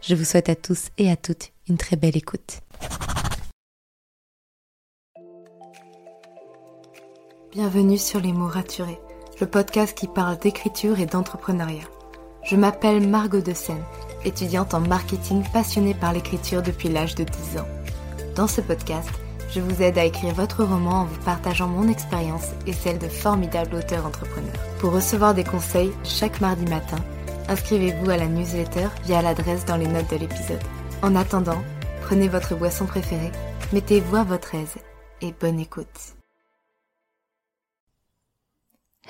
Je vous souhaite à tous et à toutes une très belle écoute. Bienvenue sur Les mots raturés, le podcast qui parle d'écriture et d'entrepreneuriat. Je m'appelle Margot de Seine, étudiante en marketing passionnée par l'écriture depuis l'âge de 10 ans. Dans ce podcast, je vous aide à écrire votre roman en vous partageant mon expérience et celle de formidables auteurs entrepreneurs. Pour recevoir des conseils chaque mardi matin, inscrivez-vous à la newsletter via l'adresse dans les notes de l'épisode. En attendant, prenez votre boisson préférée, mettez-vous à votre aise et bonne écoute.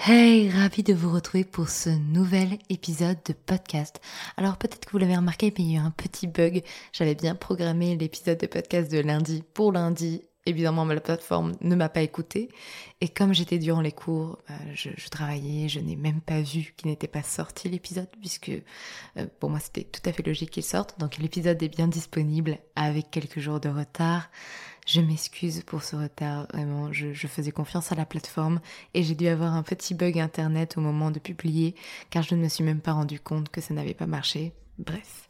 Hey, ravi de vous retrouver pour ce nouvel épisode de podcast. Alors peut-être que vous l'avez remarqué, mais il y a eu un petit bug. J'avais bien programmé l'épisode de podcast de lundi pour lundi. Évidemment, ma plateforme ne m'a pas écouté. Et comme j'étais durant les cours, bah, je, travaillais, je n'ai même pas vu qu'il n'était pas sorti l'épisode, puisque euh, pour moi c'était tout à fait logique qu'il sorte. Donc l'épisode est bien disponible avec quelques jours de retard. Je m'excuse pour ce retard, vraiment, je, faisais confiance à la plateforme et j'ai dû avoir un petit bug internet au moment de publier car je ne me suis même pas rendu compte que ça n'avait pas marché. Bref,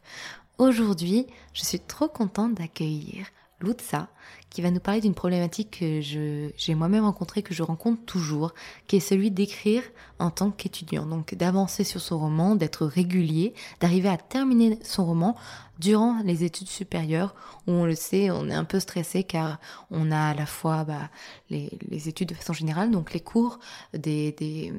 aujourd'hui, je suis trop contente d'accueillir Lutza, qui va nous parler d'une problématique que j'ai moi-même rencontrée, que je rencontre toujours, qui est celui d'écrire en tant qu'étudiant. Donc d'avancer sur son roman, d'être régulier, d'arriver à terminer son roman durant les études supérieures, où on le sait, on est un peu stressé car on a à la fois bah, les, études de façon générale, donc les cours, des,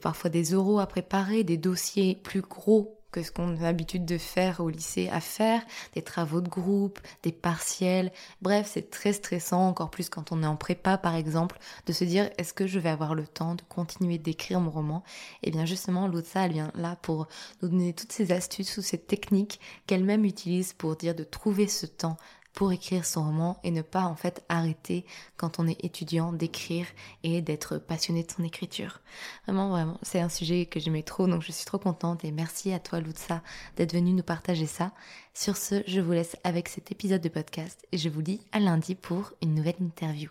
parfois des euros à préparer, des dossiers plus gros que ce qu'on a l'habitude de faire au lycée à faire, des travaux de groupe, des partiels. Bref, c'est très stressant, encore plus quand on est en prépa par exemple, de se dire est-ce que je vais avoir le temps de continuer d'écrire mon roman? Et eh bien justement, Lutza, elle vient là pour nous donner toutes ces astuces, toutes ces techniques qu'elle-même utilise pour dire de trouver ce temps pour écrire son roman et ne pas en fait arrêter quand on est étudiant d'écrire et d'être passionné de son écriture. Vraiment, vraiment, c'est un sujet que j'aimais trop, donc je suis trop contente et merci à toi Lutza d'être venue nous partager ça. Sur ce, je vous laisse avec cet épisode de podcast et je vous dis à lundi pour une nouvelle interview.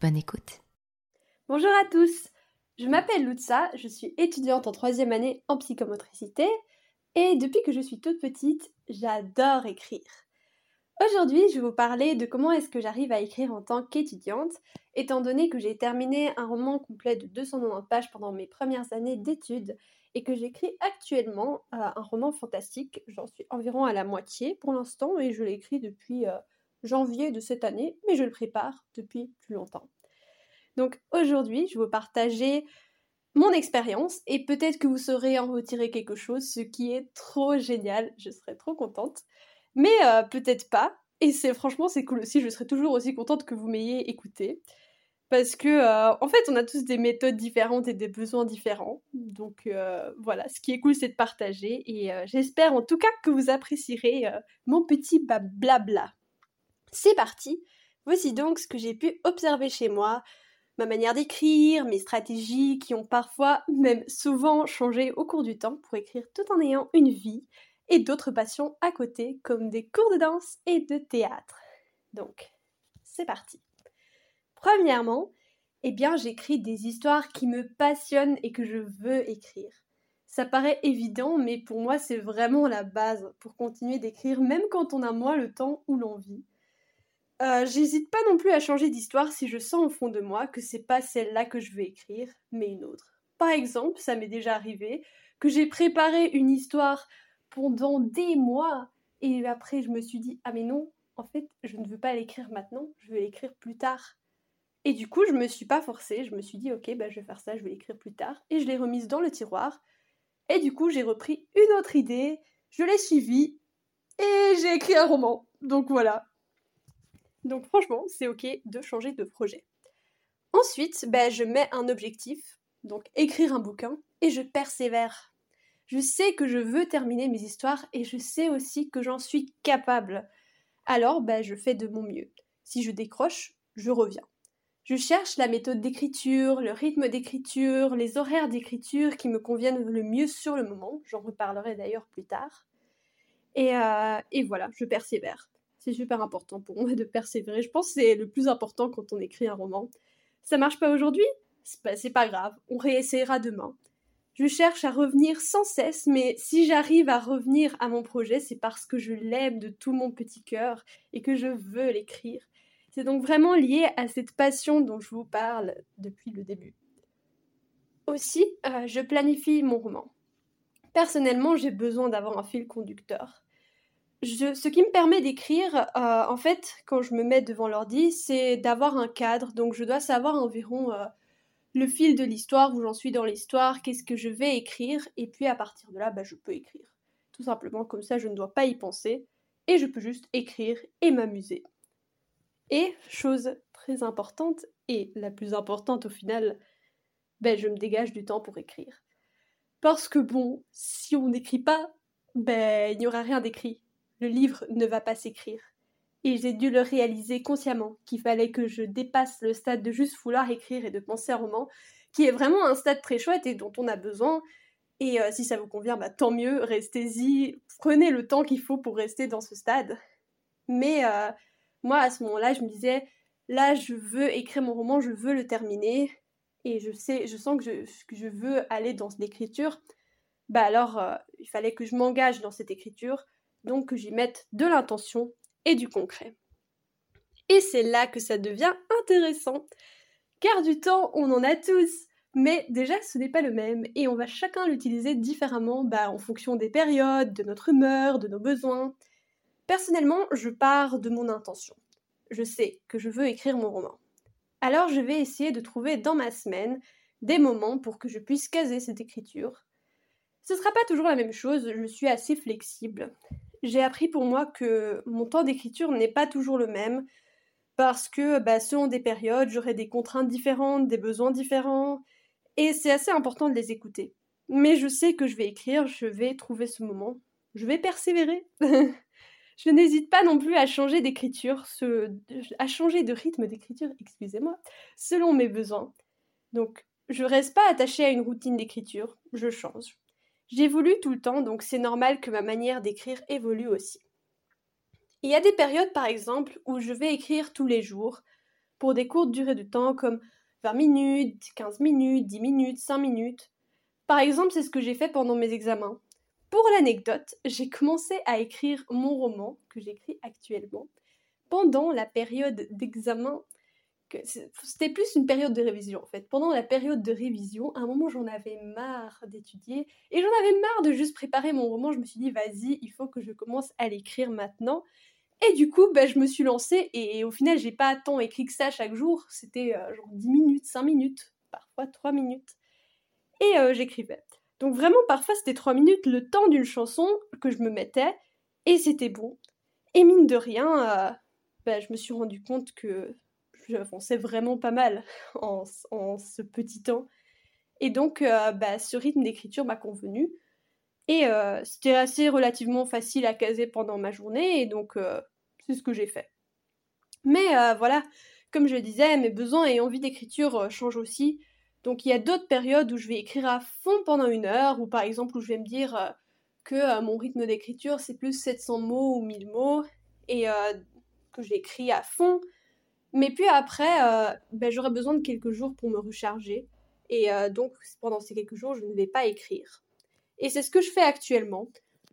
Bonne écoute. Bonjour à tous, je m'appelle Lutza, je suis étudiante en troisième année en psychomotricité et depuis que je suis toute petite, j'adore écrire. Aujourd'hui, je vais vous parler de comment est-ce que j'arrive à écrire en tant qu'étudiante, étant donné que j'ai terminé un roman complet de 290 pages pendant mes premières années d'études et que j'écris actuellement euh, un roman fantastique. J'en suis environ à la moitié pour l'instant et je l'écris depuis euh, janvier de cette année, mais je le prépare depuis plus longtemps. Donc aujourd'hui, je vais vous partager mon expérience et peut-être que vous saurez en retirer quelque chose, ce qui est trop génial, je serais trop contente mais euh, peut-être pas. Et c'est franchement c'est cool aussi. Je serais toujours aussi contente que vous m'ayez écouté parce que euh, en fait on a tous des méthodes différentes et des besoins différents. Donc euh, voilà, ce qui est cool c'est de partager et j'espère en tout cas que vous apprécierez mon petit blabla. C'est parti. Voici donc ce que j'ai pu observer chez moi, ma manière d'écrire, mes stratégies qui ont parfois, même souvent, changé au cours du temps pour écrire tout en ayant une vie et d'autres passions à côté comme des cours de danse et de théâtre. Donc, c'est parti. Premièrement, eh bien, j'écris des histoires qui me passionnent et que je veux écrire. Ça paraît évident, mais pour moi, c'est vraiment la base pour continuer d'écrire, même quand on a moins le temps ou l'envie. Euh, j'hésite pas non plus à changer d'histoire si je sens au fond de moi que c'est pas celle-là que je veux écrire, mais une autre. Par exemple, ça m'est déjà arrivé que j'ai préparé une histoire pendant des mois. Et après, je me suis dit, ah mais non, en fait, je ne veux pas l'écrire maintenant, je vais l'écrire plus tard. Et du coup, je me suis pas forcée, je me suis dit, ok, bah, je vais faire ça, je vais l'écrire plus tard. Et je l'ai remise dans le tiroir. Et du coup, j'ai repris une autre idée, je l'ai suivie, et j'ai écrit un roman. Donc voilà. Donc franchement, c'est ok de changer de projet. Ensuite, bah, je mets un objectif, donc écrire un bouquin, et je persévère Je sais que je veux terminer mes histoires et je sais aussi que j'en suis capable. Alors, ben, je fais de mon mieux. Si je décroche, je reviens. Je cherche la méthode d'écriture, le rythme d'écriture, les horaires d'écriture qui me conviennent le mieux sur le moment. J'en reparlerai d'ailleurs plus tard. Et, euh, voilà, je persévère. C'est super important pour moi de persévérer. Je pense que c'est le plus important quand on écrit un roman. Ça marche pas aujourd'hui? C'est pas, pas grave, on réessayera demain. Je cherche à revenir sans cesse, mais si j'arrive à revenir à mon projet, c'est parce que je l'aime de tout mon petit cœur et que je veux l'écrire. C'est donc vraiment lié à cette passion dont je vous parle depuis le début. Aussi, euh, je planifie mon roman. Personnellement, j'ai besoin d'avoir un fil conducteur. ce qui me permet d'écrire, euh, en fait, quand je me mets devant l'ordi, c'est d'avoir un cadre. Donc, je dois savoir environ euh, le fil de l'histoire, où j'en suis dans l'histoire, qu'est-ce que je vais écrire, et puis à partir de là, bah, je peux écrire. Tout simplement, comme ça, je ne dois pas y penser, et je peux juste écrire et m'amuser. Et, chose très importante, et la plus importante au final, ben, je me dégage du temps pour écrire. Parce que bon, si on n'écrit pas, ben, il n'y aura rien d'écrit. Le livre ne va pas s'écrire. Et j'ai dû le réaliser consciemment, qu'il fallait que je dépasse le stade de juste vouloir écrire et de penser un roman, qui est vraiment un stade très chouette et dont on a besoin. Et euh, si ça vous convient, bah, tant mieux, restez-y, prenez le temps qu'il faut pour rester dans ce stade. Mais euh, moi, à ce moment-là, je me disais, là, je veux écrire mon roman, je veux le terminer, et je sais, je sens que je, que je veux aller dans l'écriture, bah alors, euh, il fallait que je m'engage dans cette écriture, donc que j'y mette de l'intention et du concret. Et c'est là que ça devient intéressant, car du temps, on en a tous, mais déjà, ce n'est pas le même, et on va chacun l'utiliser différemment, bah, en fonction des périodes, de notre humeur, de nos besoins. Personnellement, je pars de mon intention. Je sais que je veux écrire mon roman. Alors je vais essayer de trouver dans ma semaine des moments pour que je puisse caser cette écriture. Ce ne sera pas toujours la même chose, je suis assez flexible. J'ai appris pour moi que mon temps d'écriture n'est pas toujours le même, parce que bah, selon des périodes, j'aurai des contraintes différentes, des besoins différents, et c'est assez important de les écouter. Mais je sais que je vais écrire, je vais trouver ce moment, je vais persévérer. Je n'hésite pas non plus à changer d'écriture, à changer de rythme d'écriture, excusez-moi, selon mes besoins. Donc, je reste pas attachée à une routine d'écriture, je change. J'évolue tout le temps, donc c'est normal que ma manière d'écrire évolue aussi. Il y a des périodes, par exemple, où je vais écrire tous les jours, pour des courtes durées de temps comme 20 minutes, 15 minutes, 10 minutes, 5 minutes. Par exemple, c'est ce que j'ai fait pendant mes examens. Pour l'anecdote, j'ai commencé à écrire mon roman, que j'écris actuellement, pendant la période d'examen. C'était plus une période de révision en fait. Pendant la période de révision, à un moment j'en avais marre d'étudier et j'en avais marre de juste préparer mon roman. Je me suis dit, vas-y, il faut que je commence à l'écrire maintenant. Et du coup, bah, je me suis lancée et au final, j'ai pas tant écrit que ça chaque jour. C'était euh, genre 10 minutes, 5 minutes, parfois 3 minutes. Et euh, j'écrivais. Donc vraiment, parfois, c'était trois minutes, le temps d'une chanson que je me mettais, et c'était bon. Et mine de rien, bah, je me suis rendu compte que j'avançais vraiment pas mal en, ce petit temps. Et donc, euh, bah, ce rythme d'écriture m'a convenu. Et euh, c'était assez relativement facile à caser pendant ma journée, et donc c'est ce que j'ai fait. Mais voilà, comme je le disais, mes besoins et envies d'écriture changent aussi. Donc il y a d'autres périodes où je vais écrire à fond pendant une heure, ou par exemple où je vais me dire euh, que euh, mon rythme d'écriture c'est plus 700 mots ou 1000 mots, et euh, que j'écris à fond. Mais puis après, ben, j'aurai besoin de quelques jours pour me recharger, et donc pendant ces quelques jours, je ne vais pas écrire. Et c'est ce que je fais actuellement.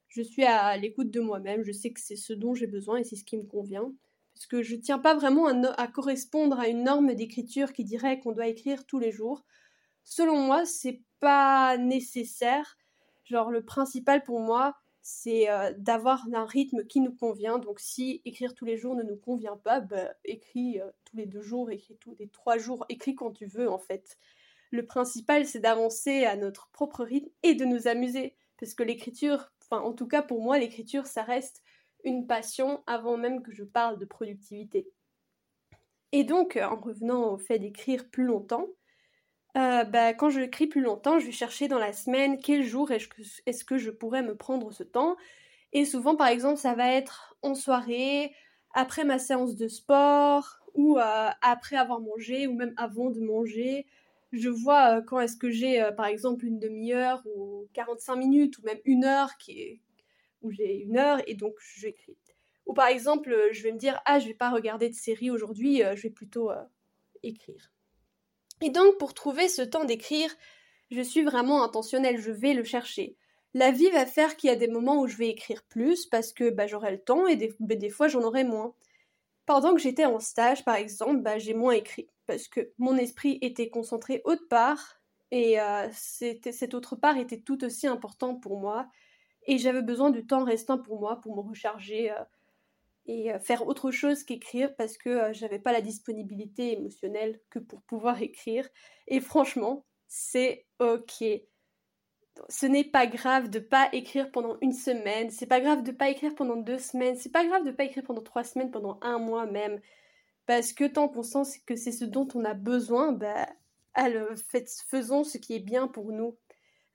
Je suis à l'écoute de moi-même, je sais que c'est ce dont j'ai besoin et c'est ce qui me convient parce que je tiens pas vraiment à, correspondre à une norme d'écriture qui dirait qu'on doit écrire tous les jours selon moi, c'est pas nécessaire. Genre, le principal pour moi, c'est euh, d'avoir un rythme qui nous convient. Donc, si écrire tous les jours ne nous convient pas, bah, écris euh, tous les deux jours, écris tous les trois jours, écris quand tu veux, en fait. Le principal, c'est d'avancer à notre propre rythme et de nous amuser. Parce que l'écriture, en tout cas pour moi, l'écriture, ça reste une passion avant même que je parle de productivité. Et donc, en revenant au fait d'écrire plus longtemps, euh, bah, quand je écris plus longtemps, je vais chercher dans la semaine quel jour est-ce que, est que je pourrais me prendre ce temps. Et souvent, par exemple, ça va être en soirée, après ma séance de sport, ou euh, après avoir mangé, ou même avant de manger. Je vois euh, quand est-ce que j'ai, par exemple, une demi-heure, ou 45 minutes, ou même une heure, qui est... où j'ai une heure, et donc j'écris. Ou par exemple, je vais me dire, ah, je vais pas regarder de série aujourd'hui, je vais plutôt écrire. Et donc, pour trouver ce temps d'écrire, je suis vraiment intentionnelle, je vais le chercher. La vie va faire qu'il y a des moments où je vais écrire plus parce que bah, j'aurai le temps et des, fois j'en aurai moins. Pendant que j'étais en stage, par exemple, bah, j'ai moins écrit parce que mon esprit était concentré autre part et euh, cette autre part était tout aussi important pour moi et j'avais besoin du temps restant pour moi pour me recharger. Euh, et faire autre chose qu'écrire parce que j'avais pas la disponibilité émotionnelle que pour pouvoir écrire. Et franchement, c'est ok. Ce n'est pas grave de pas écrire pendant une semaine, c'est pas grave de pas écrire pendant deux semaines, c'est pas grave de pas écrire pendant trois semaines, pendant un mois même. Parce que tant qu'on sent que c'est ce dont on a besoin, bah, faisons ce qui est bien pour nous.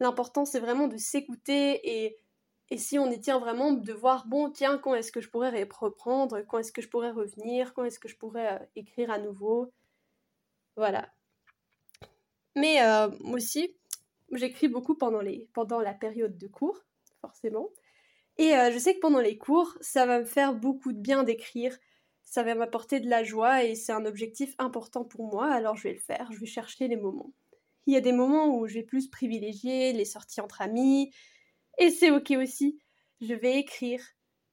L'important, c'est vraiment de s'écouter et et si on y tient vraiment, de voir, bon, tiens, quand est-ce que je pourrais reprendre, quand est-ce que je pourrais revenir, quand est-ce que je pourrais euh, écrire à nouveau. Voilà. Mais euh, aussi, j'écris beaucoup pendant, les, pendant la période de cours, forcément. Et euh, je sais que pendant les cours, ça va me faire beaucoup de bien d'écrire, ça va m'apporter de la joie et c'est un objectif important pour moi, alors je vais le faire, je vais chercher les moments. Il y a des moments où je vais plus privilégier les sorties entre amis, et c'est ok aussi. Je vais écrire,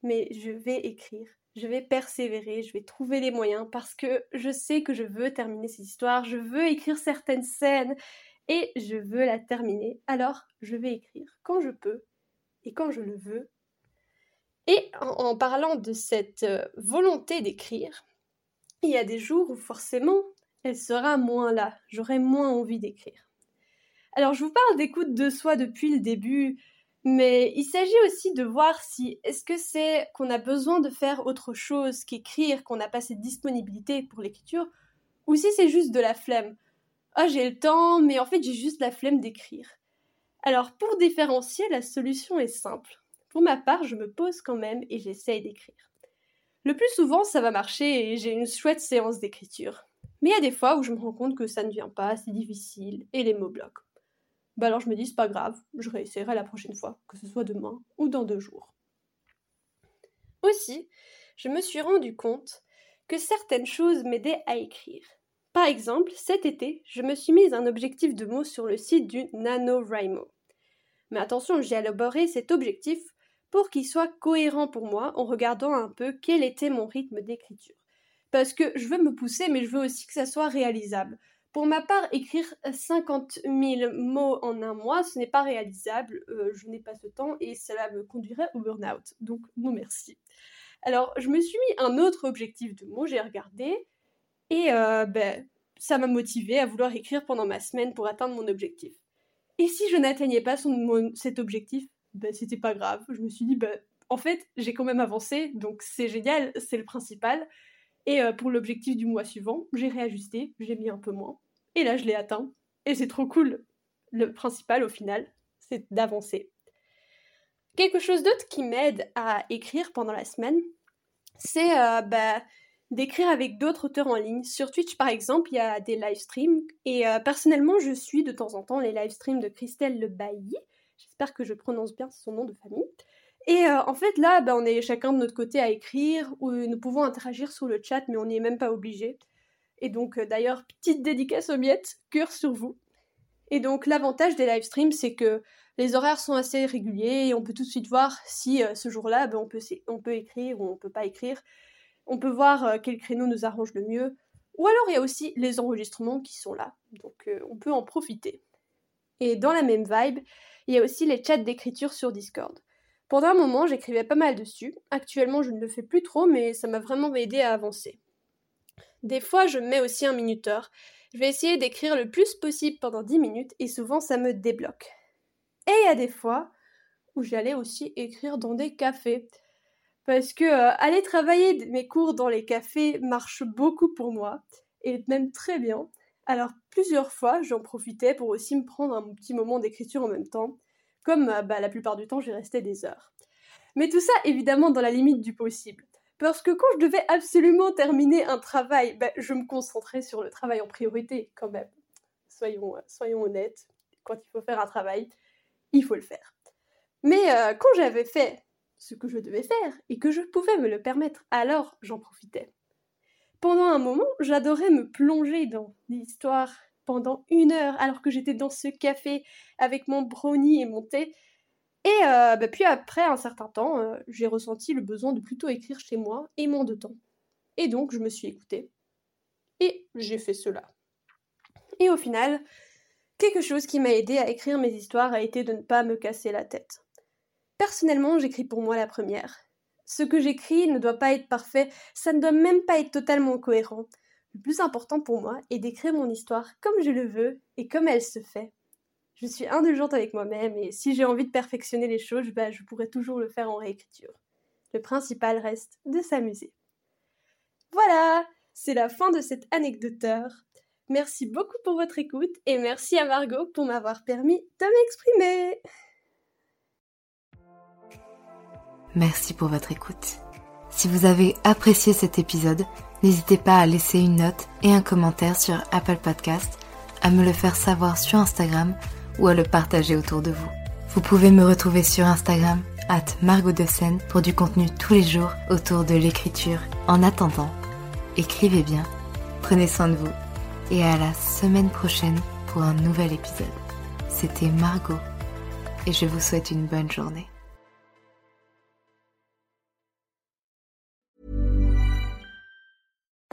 mais je vais écrire. Je vais persévérer, je vais trouver les moyens parce que je sais que je veux terminer cette histoire, je veux écrire certaines scènes et je veux la terminer. Alors, je vais écrire quand je peux et quand je le veux. Et en, parlant de cette euh, volonté d'écrire, il y a des jours où forcément elle sera moins là, j'aurai moins envie d'écrire. Alors je vous parle d'écoute de soi depuis le début, mais il s'agit aussi de voir si est-ce que c'est qu'on a besoin de faire autre chose qu'écrire, qu'on n'a pas cette disponibilité pour l'écriture, ou si c'est juste de la flemme. Ah, j'ai le temps, mais en fait j'ai juste la flemme d'écrire. Alors pour différencier, la solution est simple. Pour ma part, je me pose quand même et j'essaye d'écrire. Le plus souvent, ça va marcher et j'ai une chouette séance d'écriture. Mais il y a des fois où je me rends compte que ça ne vient pas, c'est difficile et les mots bloquent bah alors je me dis c'est pas grave, je réessayerai la prochaine fois, que ce soit demain ou dans deux jours. Aussi, je me suis rendu compte que certaines choses m'aidaient à écrire. Par exemple, cet été, je me suis mise un objectif de mots sur le site du NaNoWriMo. Mais attention, j'ai élaboré cet objectif pour qu'il soit cohérent pour moi en regardant un peu quel était mon rythme d'écriture. Parce que je veux me pousser, mais je veux aussi que ça soit réalisable. Pour ma part, écrire 50 000 mots en un mois, ce n'est pas réalisable, euh, je n'ai pas ce temps et cela me conduirait au burn-out. Donc non merci. Alors je me suis mis un autre objectif de mots, j'ai regardé et euh, ben, ça m'a motivé à vouloir écrire pendant ma semaine pour atteindre mon objectif. Et si je n'atteignais pas cet objectif, ben, c'était pas grave. Je me suis dit, ben, en fait, j'ai quand même avancé, donc c'est génial, c'est le principal. Et euh, pour l'objectif du mois suivant, j'ai réajusté, j'ai mis un peu moins. Et là, je l'ai atteint. Et c'est trop cool. Le principal, au final, c'est d'avancer. Quelque chose d'autre qui m'aide à écrire pendant la semaine, c'est euh, bah, d'écrire avec d'autres auteurs en ligne. Sur Twitch, par exemple, il y a des live streams. Et euh, personnellement, je suis de temps en temps les live streams de Christelle Le Bailly. J'espère que je prononce bien son nom de famille. Et euh, en fait, là, bah, on est chacun de notre côté à écrire, ou nous pouvons interagir sur le chat, mais on n'y est même pas obligé. Et donc, euh, d'ailleurs, petite dédicace aux miettes, cœur sur vous. Et donc, l'avantage des live streams, c'est que les horaires sont assez réguliers et on peut tout de suite voir si euh, ce jour-là, ben, on, peut, écrire ou on peut pas écrire. On peut voir euh, quel créneau nous arrange le mieux. Ou alors, il y a aussi les enregistrements qui sont là. Donc, on peut en profiter. Et dans la même vibe, il y a aussi les chats d'écriture sur Discord. Pendant un moment, j'écrivais pas mal dessus. Actuellement, je ne le fais plus trop, mais ça m'a vraiment aidé à avancer. Des fois, je mets aussi un minuteur. Je vais essayer d'écrire le plus possible pendant 10 minutes et souvent ça me débloque. Et il y a des fois où j'allais aussi écrire dans des cafés. Parce que euh, aller travailler mes cours dans les cafés marche beaucoup pour moi et même très bien. Alors plusieurs fois, j'en profitais pour aussi me prendre un petit moment d'écriture en même temps, comme euh, bah, la plupart du temps j'y restais des heures. Mais tout ça évidemment dans la limite du possible. Parce que quand je devais absolument terminer un travail, bah, je me concentrais sur le travail en priorité quand même. Soyons, euh, soyons honnêtes, quand il faut faire un travail, il faut le faire. Mais euh, quand j'avais fait ce que je devais faire et que je pouvais me le permettre, alors j'en profitais. Pendant un moment, j'adorais me plonger dans l'histoire pendant une heure alors que j'étais dans ce café avec mon brownie et mon thé. Et euh, bah, puis après un certain temps, euh, j'ai ressenti le besoin de plutôt écrire chez moi et moins de temps. Et donc je me suis écoutée. Et j'ai fait cela. Et au final, quelque chose qui m'a aidé à écrire mes histoires a été de ne pas me casser la tête. Personnellement, j'écris pour moi la première. Ce que j'écris ne doit pas être parfait, ça ne doit même pas être totalement cohérent. Le plus important pour moi est d'écrire mon histoire comme je le veux et comme elle se fait. Je suis indulgente avec moi-même et si j'ai envie de perfectionner les choses, bah, je pourrais toujours le faire en réécriture. Le principal reste de s'amuser. Voilà, c'est la fin de cette anecdoteur. Merci beaucoup pour votre écoute et merci à Margot pour m'avoir permis de m'exprimer. Merci pour votre écoute. Si vous avez apprécié cet épisode, n'hésitez pas à laisser une note et un commentaire sur Apple Podcast, à me le faire savoir sur Instagram ou à le partager autour de vous. Vous pouvez me retrouver sur Instagram, at Margot Seine, pour du contenu tous les jours autour de l'écriture. En attendant, écrivez bien, prenez soin de vous et à la semaine prochaine pour un nouvel épisode. C'était Margot et je vous souhaite une bonne journée.